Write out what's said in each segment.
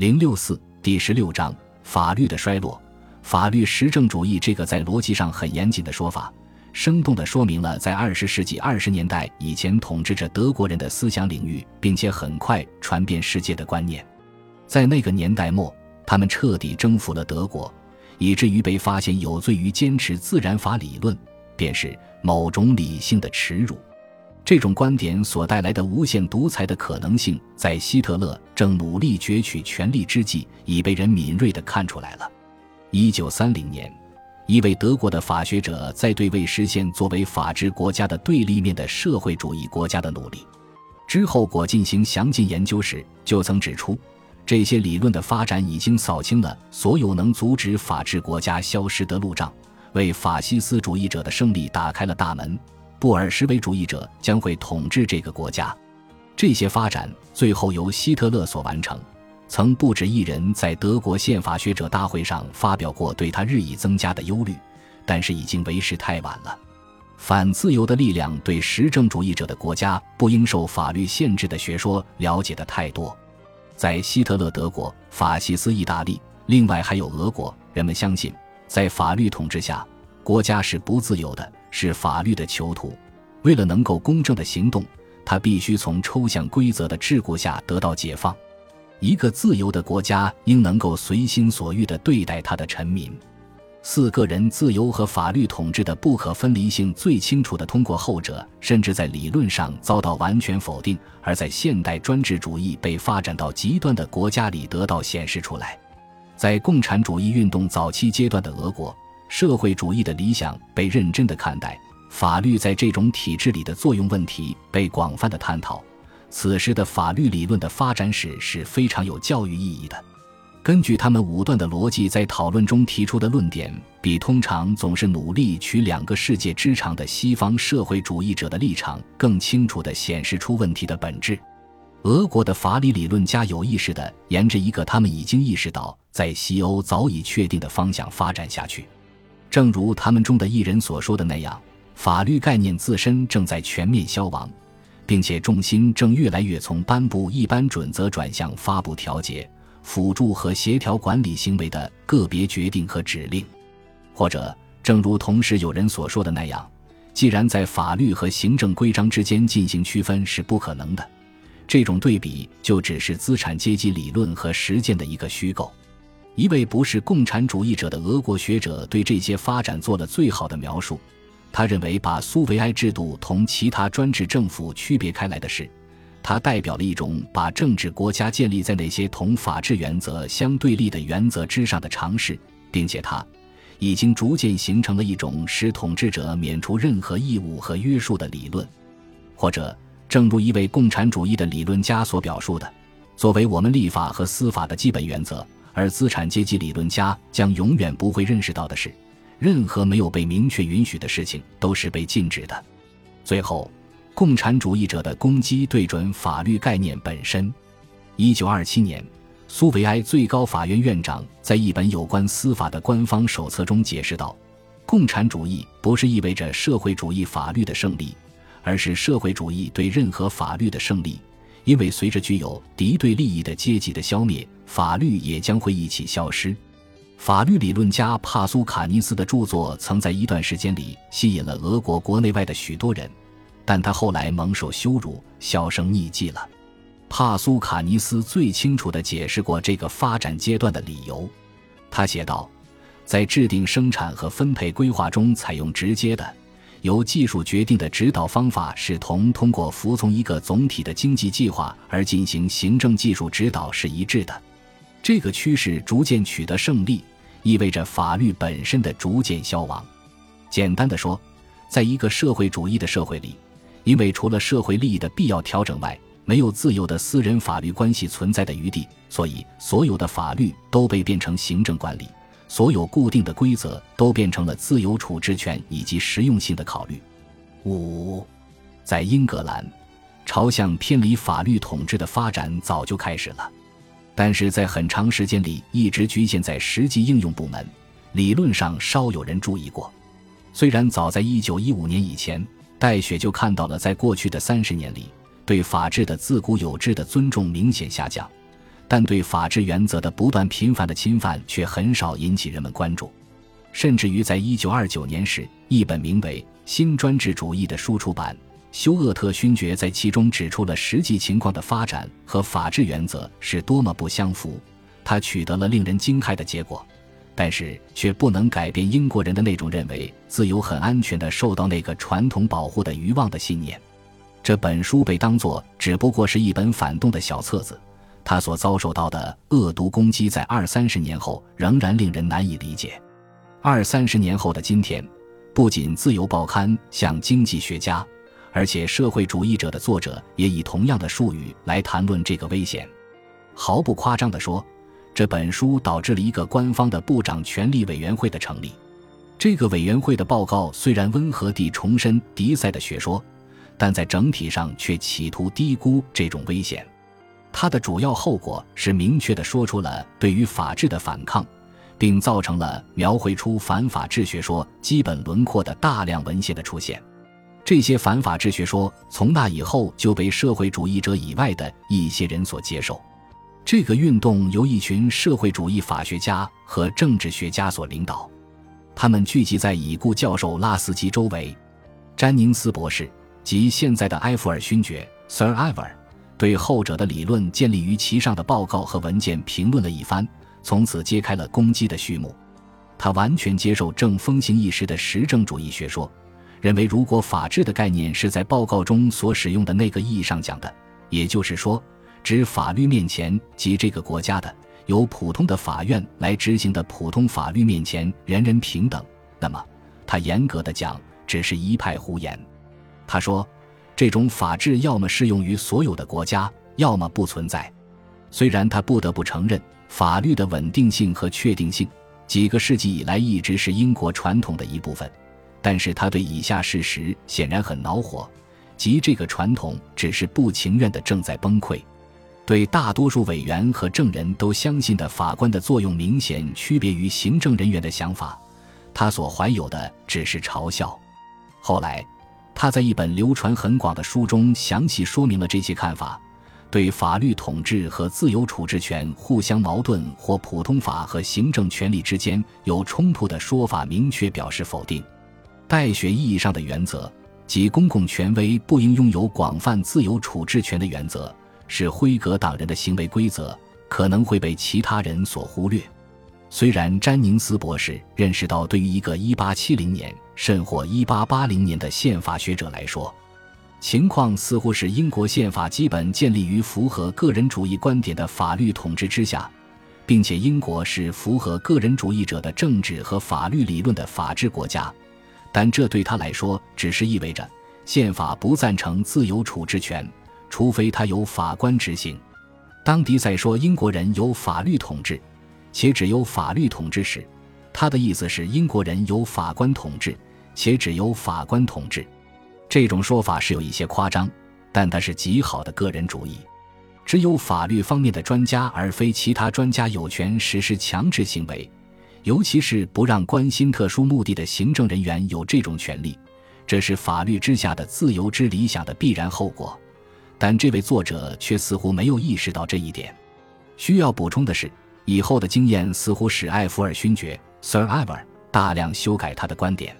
零六四第十六章法律的衰落。法律实证主义这个在逻辑上很严谨的说法，生动地说明了在二十世纪二十年代以前统治着德国人的思想领域，并且很快传遍世界的观念。在那个年代末，他们彻底征服了德国，以至于被发现有罪于坚持自然法理论，便是某种理性的耻辱。这种观点所带来的无限独裁的可能性，在希特勒正努力攫取权力之际，已被人敏锐地看出来了。一九三零年，一位德国的法学者在对未实现作为法治国家的对立面的社会主义国家的努力之后，果进行详尽研究时，就曾指出，这些理论的发展已经扫清了所有能阻止法治国家消失的路障，为法西斯主义者的胜利打开了大门。布尔什维主义者将会统治这个国家。这些发展最后由希特勒所完成。曾不止一人在德国宪法学者大会上发表过对他日益增加的忧虑，但是已经为时太晚了。反自由的力量对实证主义者的国家不应受法律限制的学说了解的太多。在希特勒德国、法西斯意大利，另外还有俄国，人们相信，在法律统治下，国家是不自由的。是法律的囚徒，为了能够公正的行动，他必须从抽象规则的桎梏下得到解放。一个自由的国家应能够随心所欲地对待他的臣民。四个人自由和法律统治的不可分离性最清楚地通过后者，甚至在理论上遭到完全否定，而在现代专制主义被发展到极端的国家里得到显示出来。在共产主义运动早期阶段的俄国。社会主义的理想被认真的看待，法律在这种体制里的作用问题被广泛的探讨。此时的法律理论的发展史是非常有教育意义的。根据他们武断的逻辑，在讨论中提出的论点，比通常总是努力取两个世界之长的西方社会主义者的立场更清楚地显示出问题的本质。俄国的法理理论家有意识地沿着一个他们已经意识到在西欧早已确定的方向发展下去。正如他们中的一人所说的那样，法律概念自身正在全面消亡，并且重心正越来越从颁布一般准则转向发布调节、辅助和协调管理行为的个别决定和指令。或者，正如同时有人所说的那样，既然在法律和行政规章之间进行区分是不可能的，这种对比就只是资产阶级理论和实践的一个虚构。一位不是共产主义者的俄国学者对这些发展做了最好的描述。他认为，把苏维埃制度同其他专制政府区别开来的是，它代表了一种把政治国家建立在那些同法治原则相对立的原则之上的尝试，并且它已经逐渐形成了一种使统治者免除任何义务和约束的理论。或者，正如一位共产主义的理论家所表述的，作为我们立法和司法的基本原则。而资产阶级理论家将永远不会认识到的是，任何没有被明确允许的事情都是被禁止的。最后，共产主义者的攻击对准法律概念本身。一九二七年，苏维埃最高法院院长在一本有关司法的官方手册中解释道：“共产主义不是意味着社会主义法律的胜利，而是社会主义对任何法律的胜利。”因为随着具有敌对利益的阶级的消灭，法律也将会一起消失。法律理论家帕苏卡尼斯的著作曾在一段时间里吸引了俄国国内外的许多人，但他后来蒙受羞辱，销声匿迹了。帕苏卡尼斯最清楚地解释过这个发展阶段的理由。他写道：“在制定生产和分配规划中，采用直接的。”由技术决定的指导方法是同通过服从一个总体的经济计划而进行行政技术指导是一致的。这个趋势逐渐取得胜利，意味着法律本身的逐渐消亡。简单的说，在一个社会主义的社会里，因为除了社会利益的必要调整外，没有自由的私人法律关系存在的余地，所以所有的法律都被变成行政管理。所有固定的规则都变成了自由处置权以及实用性的考虑。五，在英格兰，朝向偏离法律统治的发展早就开始了，但是在很长时间里一直局限在实际应用部门，理论上稍有人注意过。虽然早在一九一五年以前，戴雪就看到了在过去的三十年里对法治的自古有之的尊重明显下降。但对法治原则的不断频繁的侵犯却很少引起人们关注。甚至于在1929年时，一本名为《新专制主义》的书出版，休厄特勋爵在其中指出了实际情况的发展和法治原则是多么不相符。他取得了令人惊骇的结果，但是却不能改变英国人的那种认为自由很安全的受到那个传统保护的愚妄的信念。这本书被当作只不过是一本反动的小册子，他所遭受到的恶毒攻击在二三十年后仍然令人难以理解。二三十年后的今天，不仅自由报刊像经济学家，而且社会主义者的作者也以同样的术语来谈论这个危险。毫不夸张地说，这本书导致了一个官方的部长权力委员会的成立。这个委员会的报告虽然温和地重申迪塞的学说，但在整体上却企图低估这种危险。它的主要后果是明确地说出了对于法治的反抗。并造成了描绘出反法治学说基本轮廓的大量文献的出现。这些反法治学说从那以后就被社会主义者以外的一些人所接受。这个运动由一群社会主义法学家和政治学家所领导，他们聚集在已故教授拉斯基周围。詹宁斯博士及现在的埃弗尔勋爵 Sir Iver 对后者的理论建立于其上的报告和文件评论了一番。从此揭开了攻击的序幕。他完全接受正风行一时的实证主义学说，认为如果法治的概念是在报告中所使用的那个意义上讲的，也就是说，指法律面前及这个国家的由普通的法院来执行的普通法律面前人人平等，那么他严格的讲只是一派胡言。他说，这种法治要么适用于所有的国家，要么不存在。虽然他不得不承认。法律的稳定性和确定性，几个世纪以来一直是英国传统的一部分。但是他对以下事实显然很恼火，即这个传统只是不情愿的正在崩溃。对大多数委员和证人都相信的法官的作用明显区别于行政人员的想法，他所怀有的只是嘲笑。后来，他在一本流传很广的书中详细说明了这些看法。对法律统治和自由处置权互相矛盾或普通法和行政权力之间有冲突的说法，明确表示否定。代学意义上的原则即公共权威不应拥有广泛自由处置权的原则，是辉格党人的行为规则，可能会被其他人所忽略。虽然詹宁斯博士认识到，对于一个1870年甚或1880年的宪法学者来说，情况似乎是英国宪法基本建立于符合个人主义观点的法律统治之下，并且英国是符合个人主义者的政治和法律理论的法治国家，但这对他来说只是意味着宪法不赞成自由处置权，除非他由法官执行。当迪塞说英国人有法律统治，且只有法律统治时，他的意思是英国人有法官统治，且只有法官统治。这种说法是有一些夸张，但它是极好的个人主义。只有法律方面的专家，而非其他专家，有权实施强制行为，尤其是不让关心特殊目的的行政人员有这种权利。这是法律之下的自由之理想的必然后果。但这位作者却似乎没有意识到这一点。需要补充的是，以后的经验似乎使艾弗尔勋爵 Sir Iver 大量修改他的观点。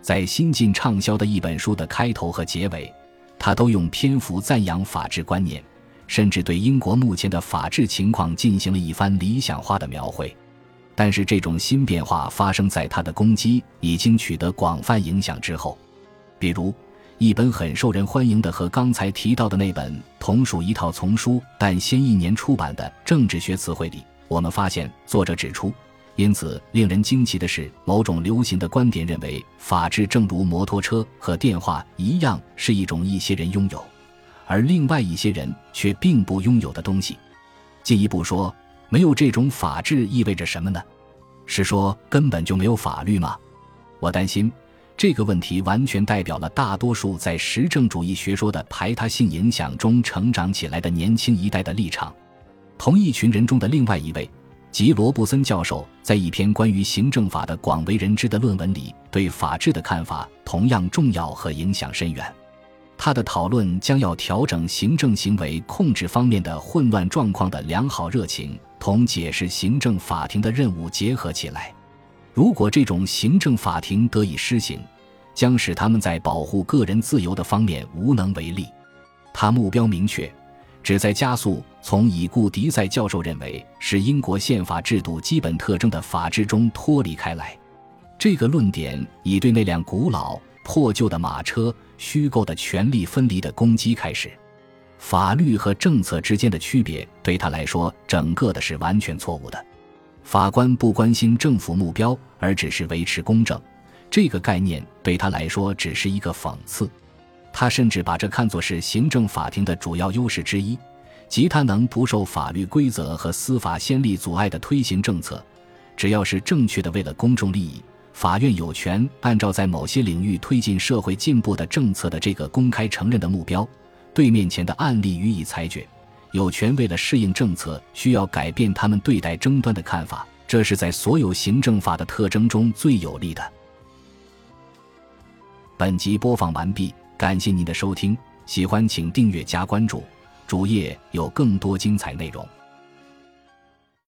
在新近畅销的一本书的开头和结尾，他都用篇幅赞扬法治观念，甚至对英国目前的法治情况进行了一番理想化的描绘。但是，这种新变化发生在他的攻击已经取得广泛影响之后。比如，一本很受人欢迎的和刚才提到的那本同属一套丛书，但先一年出版的《政治学词汇》里，我们发现作者指出。因此，令人惊奇的是，某种流行的观点认为，法治正如摩托车和电话一样，是一种一些人拥有，而另外一些人却并不拥有的东西。进一步说，没有这种法治意味着什么呢？是说根本就没有法律吗？我担心，这个问题完全代表了大多数在实证主义学说的排他性影响中成长起来的年轻一代的立场。同一群人中的另外一位。吉罗布森教授在一篇关于行政法的广为人知的论文里，对法治的看法同样重要和影响深远。他的讨论将要调整行政行为控制方面的混乱状况的良好热情，同解释行政法庭的任务结合起来。如果这种行政法庭得以施行，将使他们在保护个人自由的方面无能为力。他目标明确，旨在加速从已故迪塞教授认为是英国宪法制度基本特征的法治中脱离开来。这个论点已对那辆古老破旧的马车虚构的权力分离的攻击开始。法律和政策之间的区别对他来说，整个的是完全错误的。法官不关心政府目标，而只是维持公正。这个概念对他来说只是一个讽刺。他甚至把这看作是行政法庭的主要优势之一，即他能不受法律规则和司法先例阻碍的推行政策，只要是正确的，为了公众利益。法院有权按照在某些领域推进社会进步的政策的这个公开承认的目标，对面前的案例予以裁决；有权为了适应政策需要改变他们对待争端的看法。这是在所有行政法的特征中最有利的。本集播放完毕，感谢您的收听，喜欢请订阅加关注，主页有更多精彩内容。